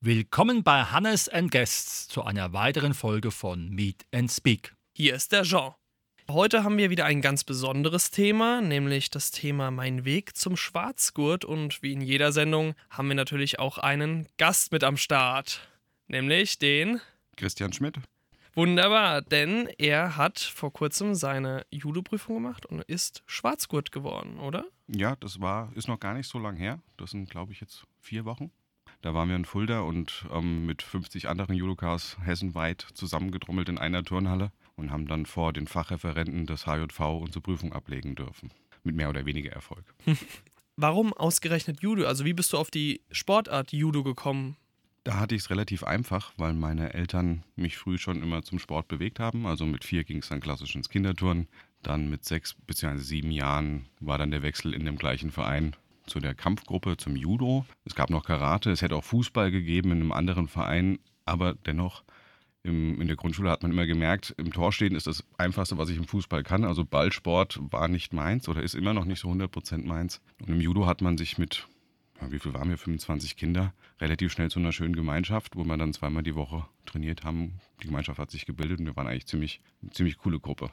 Willkommen bei Hannes and Guests zu einer weiteren Folge von Meet and Speak. Hier ist der Jean. Heute haben wir wieder ein ganz besonderes Thema, nämlich das Thema Mein Weg zum Schwarzgurt. Und wie in jeder Sendung haben wir natürlich auch einen Gast mit am Start, nämlich den Christian Schmidt. Wunderbar, denn er hat vor kurzem seine Judo-Prüfung gemacht und ist Schwarzgurt geworden, oder? Ja, das war, ist noch gar nicht so lang her. Das sind, glaube ich, jetzt vier Wochen. Da waren wir in Fulda und ähm, mit 50 anderen Judokas hessenweit zusammengedrummelt in einer Turnhalle und haben dann vor den Fachreferenten des HJV unsere Prüfung ablegen dürfen. Mit mehr oder weniger Erfolg. Warum ausgerechnet Judo? Also wie bist du auf die Sportart Judo gekommen? Da hatte ich es relativ einfach, weil meine Eltern mich früh schon immer zum Sport bewegt haben. Also mit vier ging es dann klassisch ins Kinderturnen. Dann mit sechs bzw. sieben Jahren war dann der Wechsel in dem gleichen Verein zu der Kampfgruppe, zum Judo. Es gab noch Karate, es hätte auch Fußball gegeben in einem anderen Verein, aber dennoch im, in der Grundschule hat man immer gemerkt, im Tor stehen ist das Einfachste, was ich im Fußball kann. Also Ballsport war nicht meins oder ist immer noch nicht so 100% meins. Und im Judo hat man sich mit, wie viel waren wir, 25 Kinder, relativ schnell zu einer schönen Gemeinschaft, wo wir dann zweimal die Woche trainiert haben. Die Gemeinschaft hat sich gebildet und wir waren eigentlich ziemlich, eine ziemlich coole Gruppe.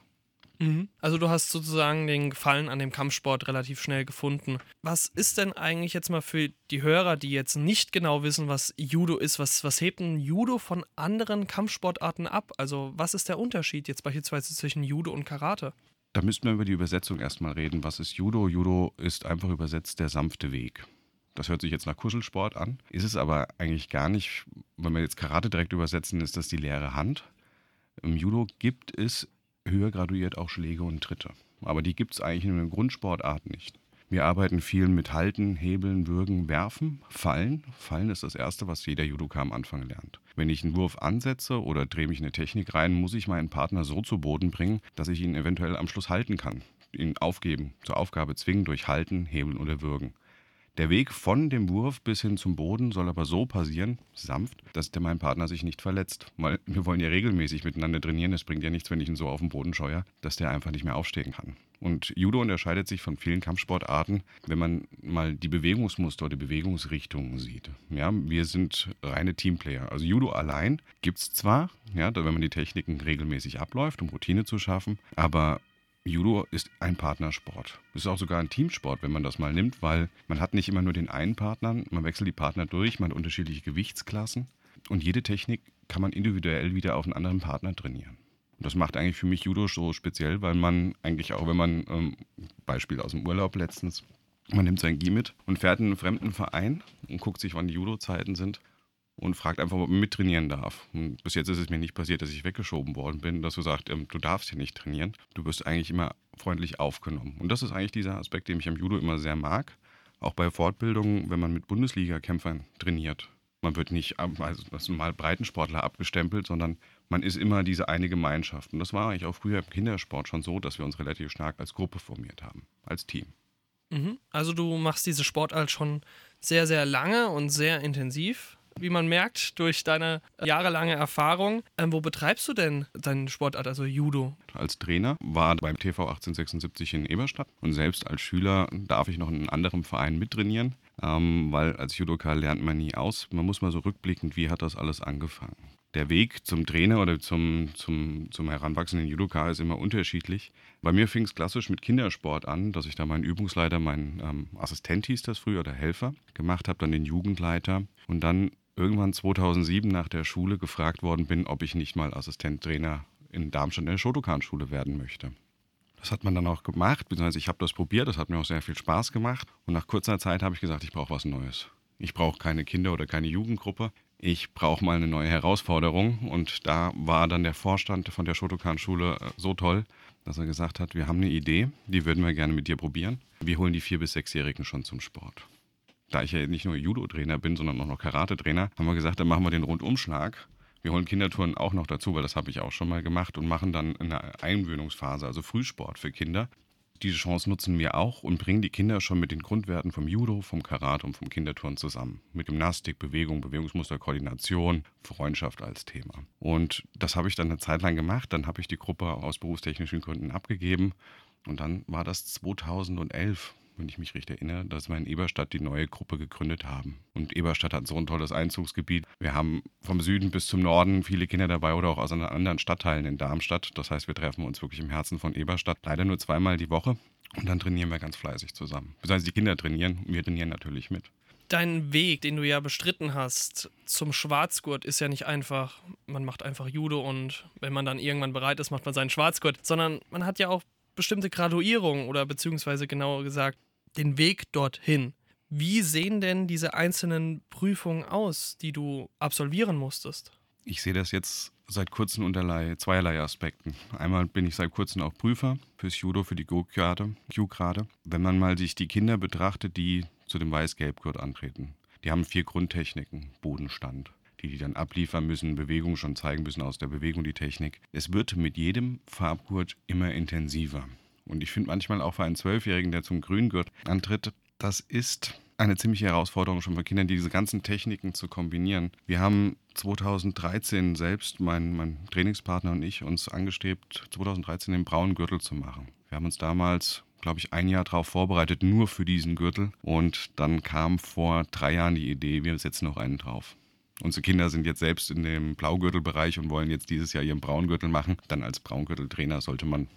Mhm. Also du hast sozusagen den Gefallen an dem Kampfsport relativ schnell gefunden. Was ist denn eigentlich jetzt mal für die Hörer, die jetzt nicht genau wissen, was Judo ist, was, was hebt ein Judo von anderen Kampfsportarten ab? Also was ist der Unterschied jetzt beispielsweise zwischen Judo und Karate? Da müssten wir über die Übersetzung erstmal reden. Was ist Judo? Judo ist einfach übersetzt der sanfte Weg. Das hört sich jetzt nach Kuschelsport an, ist es aber eigentlich gar nicht. Wenn wir jetzt Karate direkt übersetzen, ist das die leere Hand. Im Judo gibt es höher graduiert auch Schläge und Tritte. Aber die gibt es eigentlich in der Grundsportart nicht. Wir arbeiten viel mit Halten, Hebeln, Würgen, Werfen, Fallen. Fallen ist das Erste, was jeder Judoka am Anfang lernt. Wenn ich einen Wurf ansetze oder drehe mich eine Technik rein, muss ich meinen Partner so zu Boden bringen, dass ich ihn eventuell am Schluss halten kann. Ihn aufgeben, zur Aufgabe zwingen durch Halten, Hebeln oder Würgen. Der Weg von dem Wurf bis hin zum Boden soll aber so passieren, sanft, dass der mein Partner sich nicht verletzt. Weil wir wollen ja regelmäßig miteinander trainieren. Es bringt ja nichts, wenn ich ihn so auf den Boden scheue, dass der einfach nicht mehr aufstehen kann. Und Judo unterscheidet sich von vielen Kampfsportarten, wenn man mal die Bewegungsmuster die Bewegungsrichtungen sieht. Ja, wir sind reine Teamplayer. Also Judo allein gibt es zwar, ja, wenn man die Techniken regelmäßig abläuft, um Routine zu schaffen, aber Judo ist ein Partnersport. Es ist auch sogar ein Teamsport, wenn man das mal nimmt, weil man hat nicht immer nur den einen Partner, man wechselt die Partner durch, man hat unterschiedliche Gewichtsklassen und jede Technik kann man individuell wieder auf einen anderen Partner trainieren. Und das macht eigentlich für mich Judo so speziell, weil man eigentlich auch, wenn man, ähm, Beispiel aus dem Urlaub letztens, man nimmt sein Gi mit und fährt in einen fremden Verein und guckt sich, wann die Judo-Zeiten sind und fragt einfach, ob man mittrainieren darf. Und bis jetzt ist es mir nicht passiert, dass ich weggeschoben worden bin, dass du sagst, ähm, du darfst hier nicht trainieren. Du wirst eigentlich immer freundlich aufgenommen. Und das ist eigentlich dieser Aspekt, den ich am Judo immer sehr mag. Auch bei Fortbildungen, wenn man mit Bundesliga-Kämpfern trainiert. Man wird nicht also mal Breitensportler abgestempelt, sondern man ist immer diese eine Gemeinschaft. Und das war eigentlich auch früher im Kindersport schon so, dass wir uns relativ stark als Gruppe formiert haben, als Team. Mhm. Also du machst diese Sportart schon sehr, sehr lange und sehr intensiv wie man merkt, durch deine jahrelange Erfahrung. Ähm, wo betreibst du denn deine Sportart, also Judo? Als Trainer war beim TV 1876 in Eberstadt und selbst als Schüler darf ich noch in einem anderen Verein mittrainieren, ähm, weil als Judoka lernt man nie aus. Man muss mal so rückblickend, wie hat das alles angefangen? der Weg zum Trainer oder zum, zum, zum heranwachsenden Judoka ist immer unterschiedlich. Bei mir fing es klassisch mit Kindersport an, dass ich da meinen Übungsleiter, meinen ähm, Assistent hieß das früher oder Helfer, gemacht habe, dann den Jugendleiter und dann irgendwann 2007 nach der Schule gefragt worden bin, ob ich nicht mal Assistenttrainer in Darmstadt in der Shotokan-Schule werden möchte. Das hat man dann auch gemacht, beziehungsweise ich habe das probiert, das hat mir auch sehr viel Spaß gemacht. Und nach kurzer Zeit habe ich gesagt, ich brauche was Neues. Ich brauche keine Kinder- oder keine Jugendgruppe. Ich brauche mal eine neue Herausforderung. Und da war dann der Vorstand von der Shotokan-Schule äh, so toll, dass er gesagt hat, wir haben eine Idee, die würden wir gerne mit dir probieren. Wir holen die vier- bis sechsjährigen schon zum Sport da ich ja nicht nur Judo-Trainer bin, sondern auch noch Karate-Trainer, haben wir gesagt, dann machen wir den Rundumschlag. Wir holen Kindertouren auch noch dazu, weil das habe ich auch schon mal gemacht und machen dann eine Eingewöhnungsphase, also Frühsport für Kinder. diese Chance nutzen wir auch und bringen die Kinder schon mit den Grundwerten vom Judo, vom Karate und vom Kinderturnen zusammen. Mit Gymnastik, Bewegung, Bewegungsmuster, Koordination, Freundschaft als Thema. Und das habe ich dann eine Zeit lang gemacht. Dann habe ich die Gruppe aus berufstechnischen Gründen abgegeben. Und dann war das 2011 wenn ich mich richtig erinnere, dass wir in Eberstadt die neue Gruppe gegründet haben. Und Eberstadt hat so ein tolles Einzugsgebiet. Wir haben vom Süden bis zum Norden viele Kinder dabei oder auch aus anderen Stadtteilen in Darmstadt. Das heißt, wir treffen uns wirklich im Herzen von Eberstadt. Leider nur zweimal die Woche. Und dann trainieren wir ganz fleißig zusammen. Das heißt, die Kinder trainieren und wir trainieren natürlich mit. Dein Weg, den du ja bestritten hast zum Schwarzgurt, ist ja nicht einfach, man macht einfach Judo und wenn man dann irgendwann bereit ist, macht man seinen Schwarzgurt, sondern man hat ja auch bestimmte Graduierungen oder beziehungsweise genauer gesagt den Weg dorthin. Wie sehen denn diese einzelnen Prüfungen aus, die du absolvieren musstest? Ich sehe das jetzt seit kurzem unter zweierlei Aspekten. Einmal bin ich seit kurzem auch Prüfer fürs Judo, für die Q-Grade. Wenn man mal sich die Kinder betrachtet, die zu dem Weiß-Gelb-Gurt antreten, die haben vier Grundtechniken. Bodenstand, die die dann abliefern müssen, Bewegung schon zeigen müssen aus der Bewegung die Technik. Es wird mit jedem Farbgurt immer intensiver. Und ich finde manchmal auch für einen Zwölfjährigen, der zum Grüngurt antritt, das ist eine ziemliche Herausforderung schon für Kinder, diese ganzen Techniken zu kombinieren. Wir haben 2013 selbst, mein, mein Trainingspartner und ich, uns angestrebt, 2013 den braunen Gürtel zu machen. Wir haben uns damals glaube ich, ein Jahr darauf vorbereitet, nur für diesen Gürtel. Und dann kam vor drei Jahren die Idee, wir setzen noch einen drauf. Unsere Kinder sind jetzt selbst in dem Blaugürtelbereich und wollen jetzt dieses Jahr ihren Braungürtel machen. Dann als Braungürteltrainer sollte man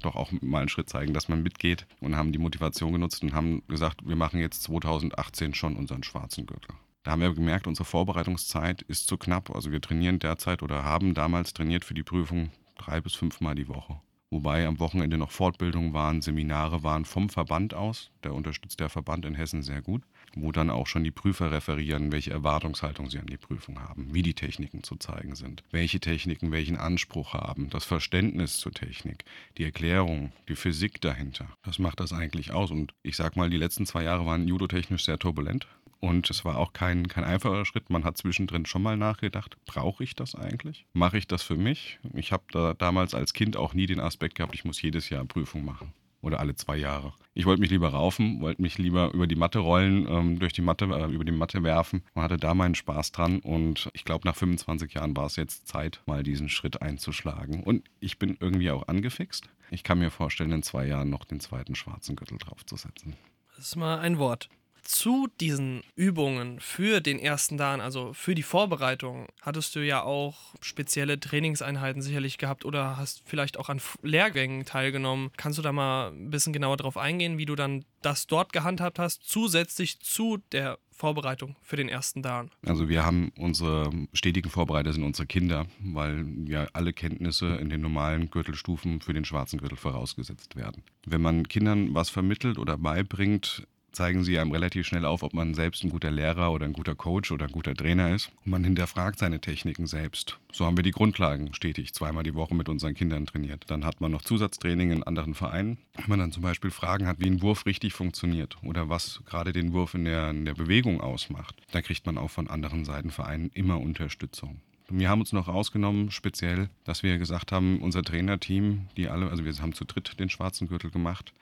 doch auch mal einen Schritt zeigen, dass man mitgeht und haben die Motivation genutzt und haben gesagt, wir machen jetzt 2018 schon unseren schwarzen Gürtel. Da haben wir gemerkt, unsere Vorbereitungszeit ist zu knapp. Also wir trainieren derzeit oder haben damals trainiert für die Prüfung drei bis fünfmal die Woche. Wobei am Wochenende noch Fortbildungen waren, Seminare waren vom Verband aus. Der unterstützt der Verband in Hessen sehr gut wo dann auch schon die Prüfer referieren, welche Erwartungshaltung sie an die Prüfung haben, wie die Techniken zu zeigen sind, welche Techniken welchen Anspruch haben, das Verständnis zur Technik, die Erklärung, die Physik dahinter. Das macht das eigentlich aus. Und ich sag mal, die letzten zwei Jahre waren judotechnisch sehr turbulent. Und es war auch kein, kein einfacher Schritt. Man hat zwischendrin schon mal nachgedacht, brauche ich das eigentlich? Mache ich das für mich? Ich habe da damals als Kind auch nie den Aspekt gehabt, ich muss jedes Jahr Prüfung machen oder alle zwei Jahre. Ich wollte mich lieber raufen, wollte mich lieber über die Matte rollen, ähm, durch die Matte, äh, über die Matte werfen und hatte da meinen Spaß dran. Und ich glaube, nach 25 Jahren war es jetzt Zeit, mal diesen Schritt einzuschlagen. Und ich bin irgendwie auch angefixt. Ich kann mir vorstellen, in zwei Jahren noch den zweiten schwarzen Gürtel draufzusetzen. Das ist mal ein Wort zu diesen Übungen für den ersten Dan, also für die Vorbereitung, hattest du ja auch spezielle Trainingseinheiten sicherlich gehabt oder hast vielleicht auch an Lehrgängen teilgenommen. Kannst du da mal ein bisschen genauer drauf eingehen, wie du dann das dort gehandhabt hast, zusätzlich zu der Vorbereitung für den ersten Dan? Also wir haben unsere stetigen Vorbereiter sind unsere Kinder, weil ja alle Kenntnisse in den normalen Gürtelstufen für den schwarzen Gürtel vorausgesetzt werden. Wenn man Kindern was vermittelt oder beibringt, zeigen sie einem relativ schnell auf, ob man selbst ein guter Lehrer oder ein guter Coach oder ein guter Trainer ist. Und man hinterfragt seine Techniken selbst. So haben wir die Grundlagen stetig zweimal die Woche mit unseren Kindern trainiert. Dann hat man noch Zusatztraining in anderen Vereinen. Wenn man dann zum Beispiel Fragen hat, wie ein Wurf richtig funktioniert oder was gerade den Wurf in der, in der Bewegung ausmacht, da kriegt man auch von anderen Seitenvereinen immer Unterstützung. Wir haben uns noch rausgenommen, speziell, dass wir gesagt haben, unser Trainerteam, die alle, also wir haben zu dritt den schwarzen Gürtel gemacht,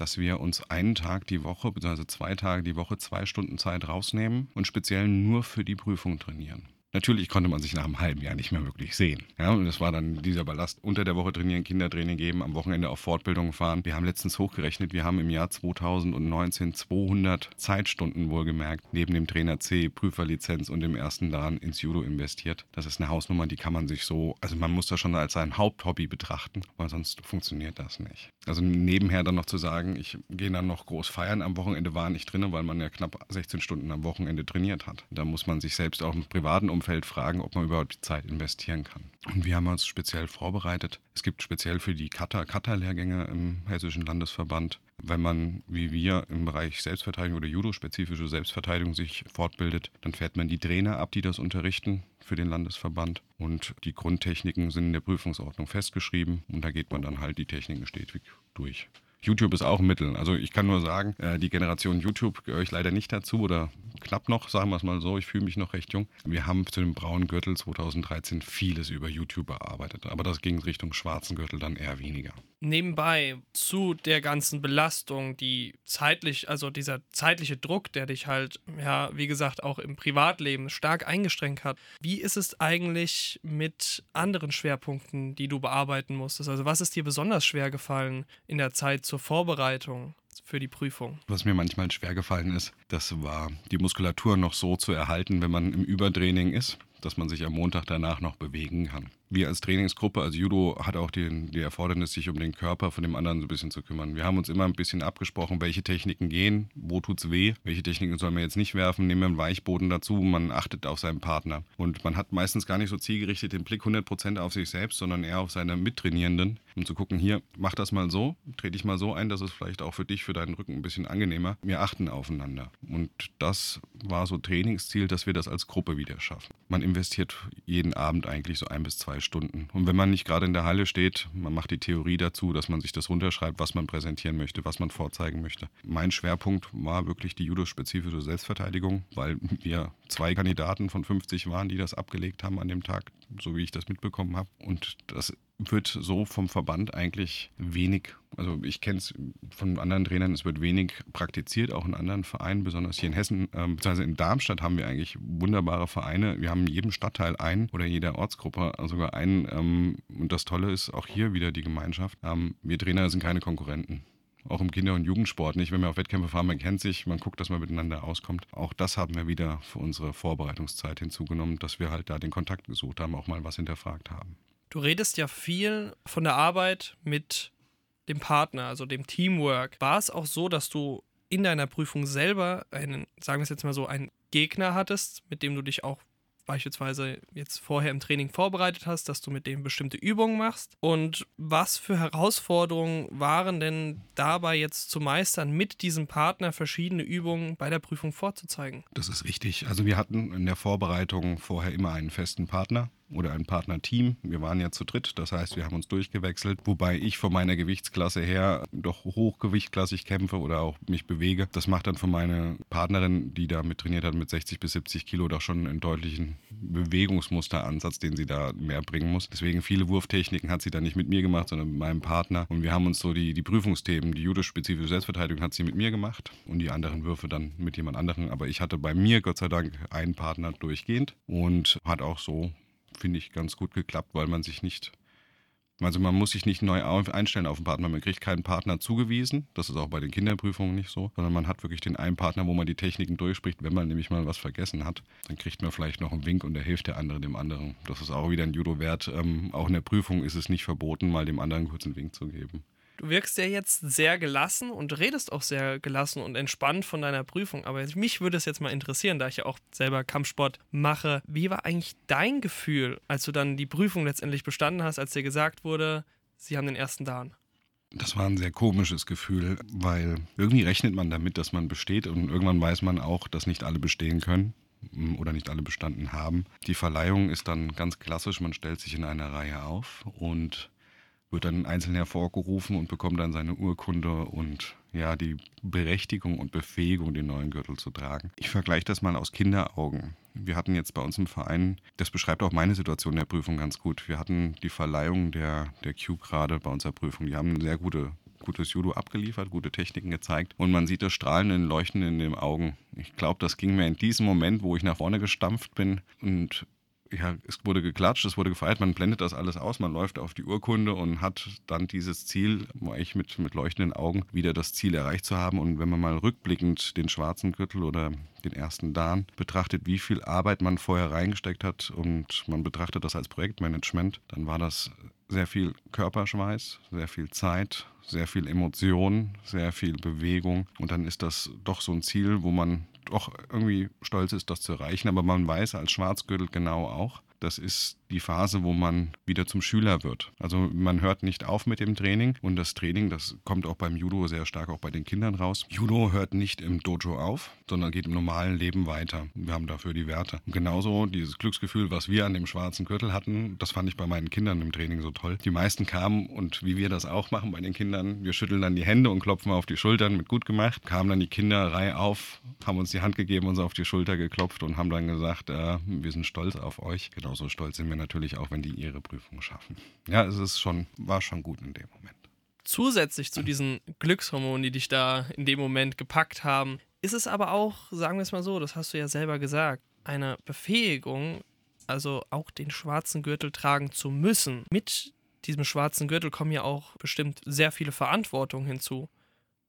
dass wir uns einen Tag die Woche, beziehungsweise zwei Tage die Woche, zwei Stunden Zeit rausnehmen und speziell nur für die Prüfung trainieren. Natürlich konnte man sich nach einem halben Jahr nicht mehr wirklich sehen. Ja, und das war dann dieser Ballast. Unter der Woche trainieren, Kindertraining geben, am Wochenende auf Fortbildungen fahren. Wir haben letztens hochgerechnet, wir haben im Jahr 2019 200 Zeitstunden wohlgemerkt, neben dem Trainer C, Prüferlizenz und dem ersten Dan ins Judo investiert. Das ist eine Hausnummer, die kann man sich so, also man muss das schon als sein Haupthobby betrachten, weil sonst funktioniert das nicht. Also nebenher dann noch zu sagen, ich gehe dann noch groß feiern, am Wochenende war nicht drin, weil man ja knapp 16 Stunden am Wochenende trainiert hat. Da muss man sich selbst auch im privaten Umfeld fragen, ob man überhaupt die Zeit investieren kann. Und wir haben uns speziell vorbereitet. Es gibt speziell für die Kata, Kata-Lehrgänge im Hessischen Landesverband, wenn man wie wir im Bereich Selbstverteidigung oder Judo-spezifische Selbstverteidigung sich fortbildet, dann fährt man die Trainer ab, die das unterrichten für den Landesverband. Und die Grundtechniken sind in der Prüfungsordnung festgeschrieben und da geht man dann halt die Techniken stetig durch. YouTube ist auch ein Mittel. Also ich kann nur sagen, äh, die Generation YouTube gehöre ich leider nicht dazu oder knapp noch, sagen wir es mal so, ich fühle mich noch recht jung. Wir haben zu dem braunen Gürtel 2013 vieles über YouTube erarbeitet, aber das ging Richtung schwarzen Gürtel dann eher weniger. Nebenbei zu der ganzen Belastung, die zeitlich, also dieser zeitliche Druck, der dich halt, ja, wie gesagt, auch im Privatleben stark eingeschränkt hat. Wie ist es eigentlich mit anderen Schwerpunkten, die du bearbeiten musstest? Also was ist dir besonders schwer gefallen in der Zeit zur Vorbereitung? Für die Prüfung. Was mir manchmal schwer gefallen ist, das war die Muskulatur noch so zu erhalten, wenn man im Übertraining ist, dass man sich am Montag danach noch bewegen kann wir als Trainingsgruppe, als Judo, hat auch die, die Erfordernis, sich um den Körper von dem anderen so ein bisschen zu kümmern. Wir haben uns immer ein bisschen abgesprochen, welche Techniken gehen, wo tut es weh, welche Techniken soll man jetzt nicht werfen, nehmen wir einen Weichboden dazu, man achtet auf seinen Partner. Und man hat meistens gar nicht so zielgerichtet den Blick 100% auf sich selbst, sondern eher auf seine Mittrainierenden, um zu gucken, hier, mach das mal so, dreh dich mal so ein, dass es vielleicht auch für dich, für deinen Rücken ein bisschen angenehmer. Wir achten aufeinander. Und das war so Trainingsziel, dass wir das als Gruppe wieder schaffen. Man investiert jeden Abend eigentlich so ein bis zwei zwei Stunden. Und wenn man nicht gerade in der Halle steht, man macht die Theorie dazu, dass man sich das runterschreibt, was man präsentieren möchte, was man vorzeigen möchte. Mein Schwerpunkt war wirklich die judo-spezifische Selbstverteidigung, weil wir zwei Kandidaten von 50 waren, die das abgelegt haben an dem Tag, so wie ich das mitbekommen habe. Und das wird so vom Verband eigentlich wenig, also ich kenne es von anderen Trainern, es wird wenig praktiziert, auch in anderen Vereinen, besonders hier in Hessen, äh, beziehungsweise in Darmstadt haben wir eigentlich wunderbare Vereine. Wir haben in jedem Stadtteil einen oder jeder Ortsgruppe sogar einen. Ähm, und das Tolle ist auch hier wieder die Gemeinschaft. Ähm, wir Trainer sind keine Konkurrenten auch im Kinder- und Jugendsport nicht. Wenn wir auf Wettkämpfe fahren, man kennt sich, man guckt, dass man miteinander auskommt. Auch das haben wir wieder für unsere Vorbereitungszeit hinzugenommen, dass wir halt da den Kontakt gesucht haben, auch mal was hinterfragt haben. Du redest ja viel von der Arbeit mit dem Partner, also dem Teamwork. War es auch so, dass du in deiner Prüfung selber einen, sagen wir es jetzt mal so, einen Gegner hattest, mit dem du dich auch beispielsweise jetzt vorher im Training vorbereitet hast, dass du mit dem bestimmte Übungen machst. Und was für Herausforderungen waren denn dabei jetzt zu meistern, mit diesem Partner verschiedene Übungen bei der Prüfung vorzuzeigen? Das ist richtig. Also wir hatten in der Vorbereitung vorher immer einen festen Partner oder ein Partnerteam. Wir waren ja zu dritt, das heißt, wir haben uns durchgewechselt, wobei ich von meiner Gewichtsklasse her doch hochgewichtklassig kämpfe oder auch mich bewege. Das macht dann von meiner Partnerin, die da mit trainiert hat, mit 60 bis 70 Kilo doch schon einen deutlichen Bewegungsmusteransatz, den sie da mehr bringen muss. Deswegen viele Wurftechniken hat sie dann nicht mit mir gemacht, sondern mit meinem Partner. Und wir haben uns so die, die Prüfungsthemen, die judo-spezifische Selbstverteidigung hat sie mit mir gemacht und die anderen Würfe dann mit jemand anderem. Aber ich hatte bei mir Gott sei Dank einen Partner durchgehend und hat auch so finde ich, ganz gut geklappt, weil man sich nicht, also man muss sich nicht neu einstellen auf den Partner. Man kriegt keinen Partner zugewiesen. Das ist auch bei den Kinderprüfungen nicht so, sondern man hat wirklich den einen Partner, wo man die Techniken durchspricht. Wenn man nämlich mal was vergessen hat, dann kriegt man vielleicht noch einen Wink und der hilft der andere dem anderen. Das ist auch wieder ein Judo-Wert. Ähm, auch in der Prüfung ist es nicht verboten, mal dem anderen kurz einen Wink zu geben. Du wirkst ja jetzt sehr gelassen und redest auch sehr gelassen und entspannt von deiner Prüfung. Aber mich würde es jetzt mal interessieren, da ich ja auch selber Kampfsport mache. Wie war eigentlich dein Gefühl, als du dann die Prüfung letztendlich bestanden hast, als dir gesagt wurde, sie haben den ersten Dan? Das war ein sehr komisches Gefühl, weil irgendwie rechnet man damit, dass man besteht und irgendwann weiß man auch, dass nicht alle bestehen können mm, oder nicht alle bestanden haben. Die Verleihung ist dann ganz klassisch, man stellt sich in einer Reihe auf und wird dann einzeln hervorgerufen und bekommt dann seine Urkunde und ja, die Berechtigung und Befähigung, den neuen Gürtel zu tragen. Ich vergleiche das mal aus Kinderaugen. Wir hatten jetzt bei uns im Verein, das beschreibt auch meine Situation der Prüfung ganz gut. Wir hatten die Verleihung der, der Q-Grade bei unserer Prüfung. Die haben eine sehr gute gutes Judo abgeliefert, gute Techniken gezeigt und man sieht das Strahlen Leuchten in den Augen. Ich glaube, das ging mir in diesem Moment, wo ich nach vorne gestampft bin und ja, es wurde geklatscht, es wurde gefeiert, man blendet das alles aus, man läuft auf die Urkunde und hat dann dieses Ziel, eigentlich mit, mit leuchtenden Augen, wieder das Ziel erreicht zu haben. Und wenn man mal rückblickend den schwarzen Gürtel oder den ersten Dan betrachtet, wie viel Arbeit man vorher reingesteckt hat und man betrachtet das als Projektmanagement, dann war das sehr viel Körperschweiß, sehr viel Zeit, sehr viel Emotion, sehr viel Bewegung. Und dann ist das doch so ein Ziel, wo man doch irgendwie stolz ist, das zu erreichen. Aber man weiß als Schwarzgürtel genau auch, das ist die Phase, wo man wieder zum Schüler wird. Also man hört nicht auf mit dem Training und das Training, das kommt auch beim Judo sehr stark auch bei den Kindern raus. Judo hört nicht im Dojo auf, sondern geht im normalen Leben weiter. Wir haben dafür die Werte. Und genauso dieses Glücksgefühl, was wir an dem schwarzen Gürtel hatten, das fand ich bei meinen Kindern im Training so toll. Die meisten kamen und wie wir das auch machen bei den Kindern, wir schütteln dann die Hände und klopfen auf die Schultern mit gut gemacht. Kamen dann die Kinder Reihe auf, haben uns die Hand gegeben, uns auf die Schulter geklopft und haben dann gesagt, äh, wir sind stolz auf euch. Genauso stolz sind wir natürlich auch, wenn die ihre Prüfung schaffen. Ja, es ist schon, war schon gut in dem Moment. Zusätzlich zu diesen Glückshormonen, die dich da in dem Moment gepackt haben, ist es aber auch, sagen wir es mal so, das hast du ja selber gesagt, eine Befähigung, also auch den schwarzen Gürtel tragen zu müssen. Mit diesem schwarzen Gürtel kommen ja auch bestimmt sehr viele Verantwortungen hinzu.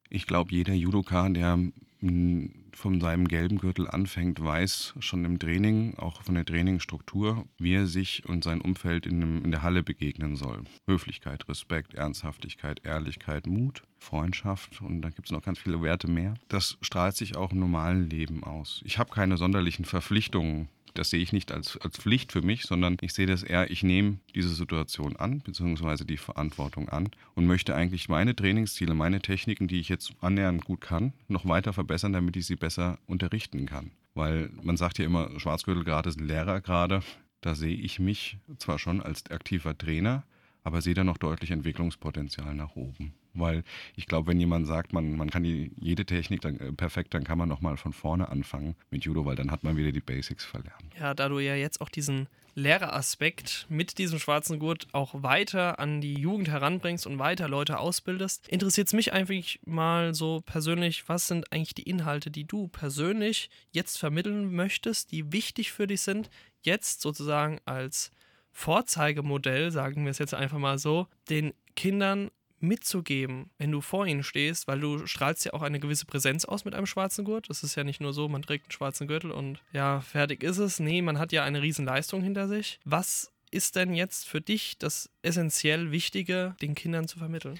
Ich glaube, jeder Judoka, der von seinem gelben Gürtel anfängt, weiß schon im Training, auch von der Trainingsstruktur, wie er sich und sein Umfeld in, dem, in der Halle begegnen soll. Höflichkeit, Respekt, Ernsthaftigkeit, Ehrlichkeit, Mut, Freundschaft und da gibt es noch ganz viele Werte mehr. Das strahlt sich auch im normalen Leben aus. Ich habe keine sonderlichen Verpflichtungen das sehe ich nicht als, als Pflicht für mich, sondern ich sehe das eher, ich nehme diese Situation an, beziehungsweise die Verantwortung an und möchte eigentlich meine Trainingsziele, meine Techniken, die ich jetzt annähernd gut kann, noch weiter verbessern, damit ich sie besser unterrichten kann. Weil man sagt ja immer, Schwarzgürtel gerade ist ein Lehrer gerade. Da sehe ich mich zwar schon als aktiver Trainer, aber sehe da noch deutlich Entwicklungspotenzial nach oben. Weil ich glaube, wenn jemand sagt, man, man kann die, jede Technik dann, äh, perfekt, dann kann man nochmal von vorne anfangen mit Judo, weil dann hat man wieder die Basics verlernt. Ja, da du ja jetzt auch diesen Lehreraspekt mit diesem schwarzen Gurt auch weiter an die Jugend heranbringst und weiter Leute ausbildest, interessiert es mich eigentlich mal so persönlich, was sind eigentlich die Inhalte, die du persönlich jetzt vermitteln möchtest, die wichtig für dich sind, jetzt sozusagen als Vorzeigemodell, sagen wir es jetzt einfach mal so, den Kindern mitzugeben, wenn du vor ihnen stehst, weil du strahlst ja auch eine gewisse Präsenz aus mit einem schwarzen Gurt. Es ist ja nicht nur so, man trägt einen schwarzen Gürtel und ja, fertig ist es. Nee, man hat ja eine riesen Leistung hinter sich. Was ist denn jetzt für dich das essentiell Wichtige, den Kindern zu vermitteln?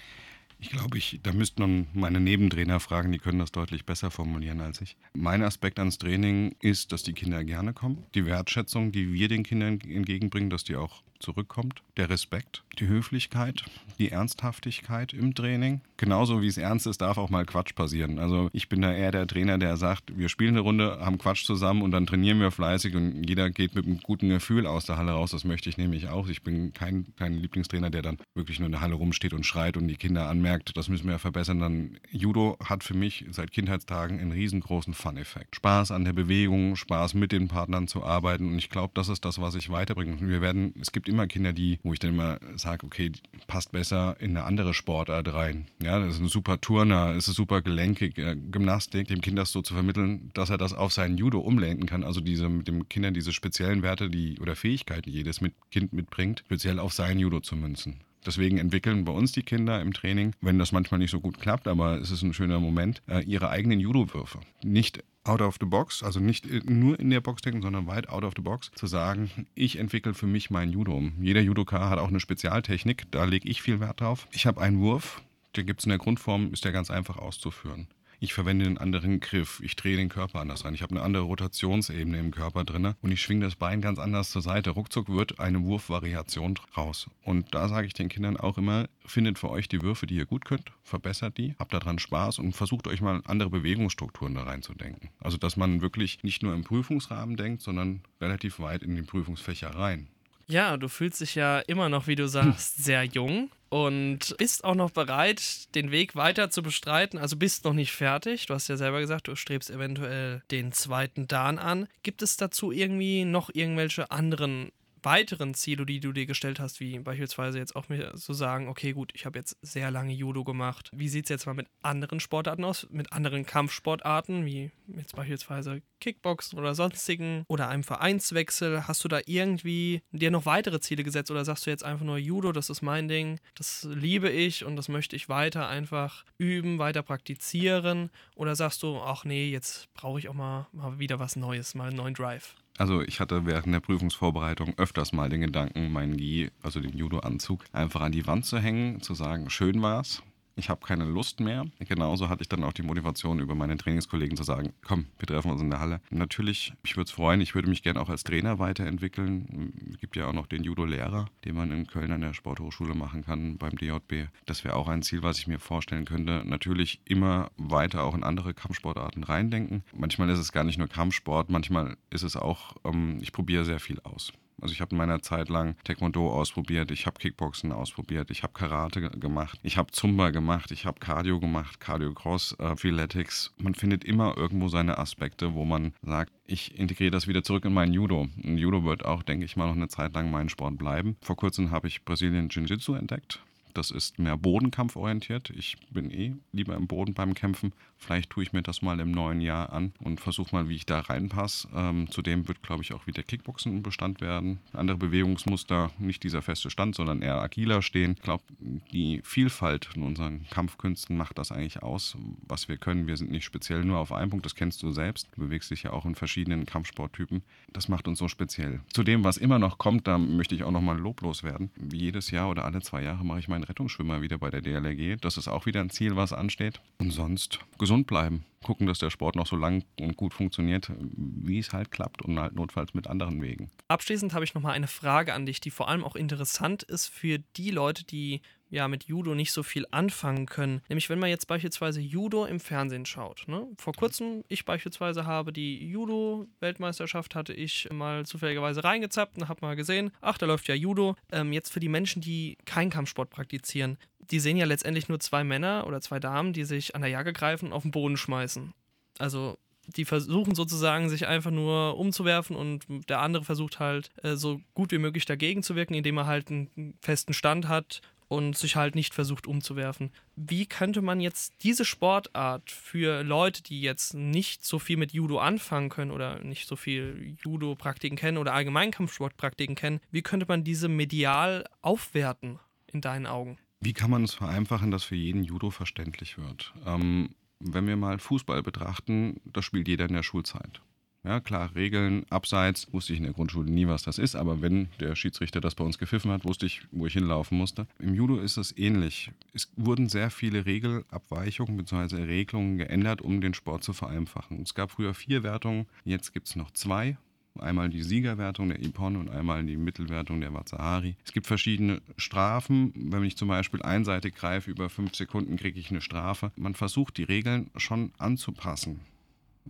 Ich glaube, ich, da müsste man meine Nebentrainer fragen, die können das deutlich besser formulieren als ich. Mein Aspekt ans Training ist, dass die Kinder gerne kommen. Die Wertschätzung, die wir den Kindern entgegenbringen, dass die auch zurückkommt. Der Respekt, die Höflichkeit, die Ernsthaftigkeit im Training. Genauso wie es ernst ist, darf auch mal Quatsch passieren. Also ich bin da eher der Trainer, der sagt, wir spielen eine Runde, haben Quatsch zusammen und dann trainieren wir fleißig und jeder geht mit einem guten Gefühl aus der Halle raus. Das möchte ich nämlich auch. Ich bin kein, kein Lieblingstrainer, der dann wirklich nur in der Halle rumsteht und schreit und die Kinder anmerkt, das müssen wir verbessern. Dann Judo hat für mich seit Kindheitstagen einen riesengroßen Fun-Effekt. Spaß an der Bewegung, Spaß mit den Partnern zu arbeiten und ich glaube, das ist das, was ich weiterbringe. Wir werden, es gibt immer Kinder, die, wo ich dann immer sage, okay, passt besser in eine andere Sportart rein. Ja, das ist ein super Turner, ist super gelenkig, äh, Gymnastik, dem Kind das so zu vermitteln, dass er das auf seinen Judo umlenken kann, also diese mit dem Kindern diese speziellen Werte, die oder Fähigkeiten, die jedes mit Kind mitbringt, speziell auf sein Judo zu münzen. Deswegen entwickeln bei uns die Kinder im Training, wenn das manchmal nicht so gut klappt, aber es ist ein schöner Moment, äh, ihre eigenen Judo-Würfe. Nicht out of the box, also nicht nur in der Box denken, sondern weit out of the box, zu sagen, ich entwickle für mich mein Judo. Jeder Judoka hat auch eine Spezialtechnik, da lege ich viel Wert drauf. Ich habe einen Wurf, den gibt es in der Grundform, ist der ganz einfach auszuführen ich verwende einen anderen Griff, ich drehe den Körper anders ein, ich habe eine andere Rotationsebene im Körper drin und ich schwinge das Bein ganz anders zur Seite. Ruckzuck wird eine Wurfvariation raus. Und da sage ich den Kindern auch immer, findet für euch die Würfe, die ihr gut könnt, verbessert die, habt daran Spaß und versucht euch mal andere Bewegungsstrukturen da reinzudenken. Also dass man wirklich nicht nur im Prüfungsrahmen denkt, sondern relativ weit in den Prüfungsfächer rein. Ja, du fühlst dich ja immer noch, wie du sagst, sehr jung und bist auch noch bereit, den Weg weiter zu bestreiten. Also bist noch nicht fertig. Du hast ja selber gesagt, du strebst eventuell den zweiten Dan an. Gibt es dazu irgendwie noch irgendwelche anderen weiteren Ziele, die du dir gestellt hast, wie beispielsweise jetzt auch mir zu sagen, okay, gut, ich habe jetzt sehr lange Judo gemacht. Wie sieht es jetzt mal mit anderen Sportarten aus, mit anderen Kampfsportarten, wie jetzt beispielsweise Kickboxen oder sonstigen oder einem Vereinswechsel? Hast du da irgendwie dir noch weitere Ziele gesetzt oder sagst du jetzt einfach nur Judo, das ist mein Ding, das liebe ich und das möchte ich weiter einfach üben, weiter praktizieren? Oder sagst du, ach nee, jetzt brauche ich auch mal, mal wieder was Neues, mal einen neuen Drive? Also ich hatte während der Prüfungsvorbereitung öfters mal den Gedanken, meinen Gi, also den Judo-Anzug, einfach an die Wand zu hängen, zu sagen, schön war's. Ich habe keine Lust mehr. Genauso hatte ich dann auch die Motivation, über meine Trainingskollegen zu sagen, komm, wir treffen uns in der Halle. Natürlich, ich würde es freuen, ich würde mich gerne auch als Trainer weiterentwickeln. Es gibt ja auch noch den Judo-Lehrer, den man in Köln an der Sporthochschule machen kann beim DJB. Das wäre auch ein Ziel, was ich mir vorstellen könnte. Natürlich immer weiter auch in andere Kampfsportarten reindenken. Manchmal ist es gar nicht nur Kampfsport, manchmal ist es auch, ähm, ich probiere sehr viel aus. Also ich habe in meiner Zeit lang Taekwondo ausprobiert, ich habe Kickboxen ausprobiert, ich habe Karate gemacht, ich habe Zumba gemacht, ich habe Cardio gemacht, Cardio Cross, äh, Freeletics. Man findet immer irgendwo seine Aspekte, wo man sagt, ich integriere das wieder zurück in mein Judo. Und Judo wird auch, denke ich mal, noch eine Zeit lang mein Sport bleiben. Vor kurzem habe ich Brasilien Jiu-Jitsu entdeckt. Das ist mehr Bodenkampforientiert. Ich bin eh lieber im Boden beim Kämpfen. Vielleicht tue ich mir das mal im neuen Jahr an und versuche mal, wie ich da reinpasse. Ähm, zudem wird, glaube ich, auch wieder Kickboxen ein Bestand werden. Andere Bewegungsmuster, nicht dieser feste Stand, sondern eher agiler stehen. Ich glaube, die Vielfalt in unseren Kampfkünsten macht das eigentlich aus, was wir können. Wir sind nicht speziell nur auf einen Punkt, das kennst du selbst. Du bewegst dich ja auch in verschiedenen Kampfsporttypen. Das macht uns so speziell. Zudem, was immer noch kommt, da möchte ich auch noch mal loblos werden. Jedes Jahr oder alle zwei Jahre mache ich meinen Rettungsschwimmer wieder bei der DLRG. Das ist auch wieder ein Ziel, was ansteht. Und sonst gesund bleiben. Gucken, dass der Sport noch so lang und gut funktioniert, wie es halt klappt und halt notfalls mit anderen Wegen. Abschließend habe ich noch mal eine Frage an dich, die vor allem auch interessant ist für die Leute, die ja mit Judo nicht so viel anfangen können. Nämlich wenn man jetzt beispielsweise Judo im Fernsehen schaut. Ne? Vor kurzem, ich beispielsweise habe die Judo-Weltmeisterschaft, hatte ich mal zufälligerweise reingezappt und habe mal gesehen, ach, da läuft ja Judo. Ähm, jetzt für die Menschen, die keinen Kampfsport praktizieren, die sehen ja letztendlich nur zwei Männer oder zwei Damen, die sich an der Jacke greifen und auf den Boden schmeißen. Also die versuchen sozusagen sich einfach nur umzuwerfen und der andere versucht halt äh, so gut wie möglich dagegen zu wirken, indem er halt einen festen Stand hat und sich halt nicht versucht umzuwerfen. Wie könnte man jetzt diese Sportart für Leute, die jetzt nicht so viel mit Judo anfangen können oder nicht so viel Judo-Praktiken kennen oder Allgemeinkampfsportpraktiken kennen, wie könnte man diese medial aufwerten in deinen Augen? Wie kann man es vereinfachen, dass für jeden Judo verständlich wird? Ähm, wenn wir mal Fußball betrachten, das spielt jeder in der Schulzeit. Ja, klar, Regeln, Abseits, wusste ich in der Grundschule nie, was das ist, aber wenn der Schiedsrichter das bei uns gepfiffen hat, wusste ich, wo ich hinlaufen musste. Im Judo ist es ähnlich. Es wurden sehr viele Regelabweichungen bzw. Regelungen geändert, um den Sport zu vereinfachen. Es gab früher vier Wertungen, jetzt gibt es noch zwei. Einmal die Siegerwertung der Ippon und einmal die Mittelwertung der Wazahari. Es gibt verschiedene Strafen. Wenn ich zum Beispiel einseitig greife, über fünf Sekunden kriege ich eine Strafe. Man versucht die Regeln schon anzupassen.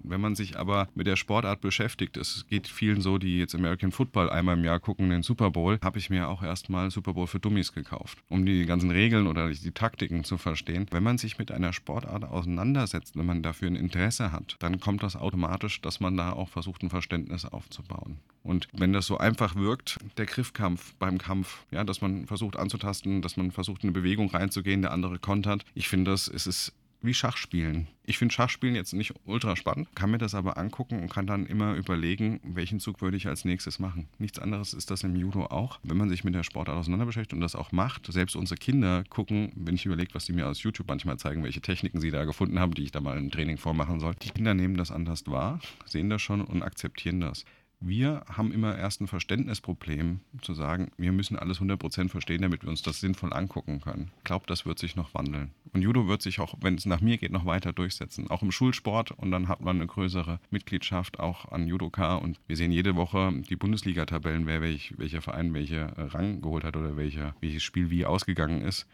Wenn man sich aber mit der Sportart beschäftigt, es geht vielen so, die jetzt American Football einmal im Jahr gucken, den Super Bowl, habe ich mir auch erstmal Super Bowl für Dummies gekauft, um die ganzen Regeln oder die Taktiken zu verstehen. Wenn man sich mit einer Sportart auseinandersetzt, wenn man dafür ein Interesse hat, dann kommt das automatisch, dass man da auch versucht, ein Verständnis aufzubauen. Und wenn das so einfach wirkt, der Griffkampf beim Kampf, ja, dass man versucht anzutasten, dass man versucht, in eine Bewegung reinzugehen, der andere kontert, ich finde, das es ist wie Schachspielen. Ich finde Schachspielen jetzt nicht ultra spannend, kann mir das aber angucken und kann dann immer überlegen, welchen Zug würde ich als nächstes machen. Nichts anderes ist das im Judo auch. Wenn man sich mit der Sportart auseinander beschäftigt und das auch macht, selbst unsere Kinder gucken, wenn ich überlege, was die mir aus YouTube manchmal zeigen, welche Techniken sie da gefunden haben, die ich da mal im Training vormachen soll. Die Kinder nehmen das anders wahr, sehen das schon und akzeptieren das. Wir haben immer erst ein Verständnisproblem, zu sagen, wir müssen alles 100% verstehen, damit wir uns das sinnvoll angucken können. Ich glaube, das wird sich noch wandeln. Und Judo wird sich auch, wenn es nach mir geht, noch weiter durchsetzen. Auch im Schulsport. Und dann hat man eine größere Mitgliedschaft auch an Judoka. Und wir sehen jede Woche die Bundesliga-Tabellen, wer welch, welcher Verein welche Rang geholt hat oder welcher, welches Spiel wie ausgegangen ist.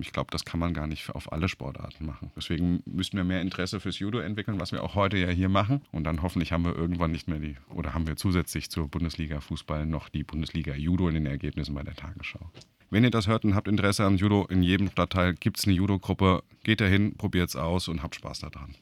Ich glaube, das kann man gar nicht auf alle Sportarten machen. Deswegen müssten wir mehr Interesse fürs Judo entwickeln, was wir auch heute ja hier machen. Und dann hoffentlich haben wir irgendwann nicht mehr die, oder haben wir zusätzlich zur Bundesliga Fußball noch die Bundesliga Judo in den Ergebnissen bei der Tagesschau. Wenn ihr das hört und habt Interesse an Judo, in jedem Stadtteil gibt es eine Judo-Gruppe. Geht dahin, probiert es aus und habt Spaß daran.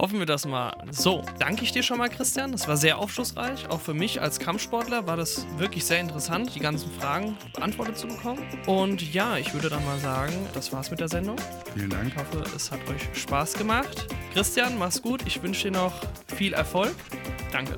Hoffen wir das mal. So, danke ich dir schon mal, Christian. Das war sehr aufschlussreich. Auch für mich als Kampfsportler war das wirklich sehr interessant, die ganzen Fragen beantwortet zu bekommen. Und ja, ich würde dann mal sagen, das war's mit der Sendung. Vielen Dank. Ich hoffe, es hat euch Spaß gemacht. Christian, mach's gut. Ich wünsche dir noch viel Erfolg. Danke.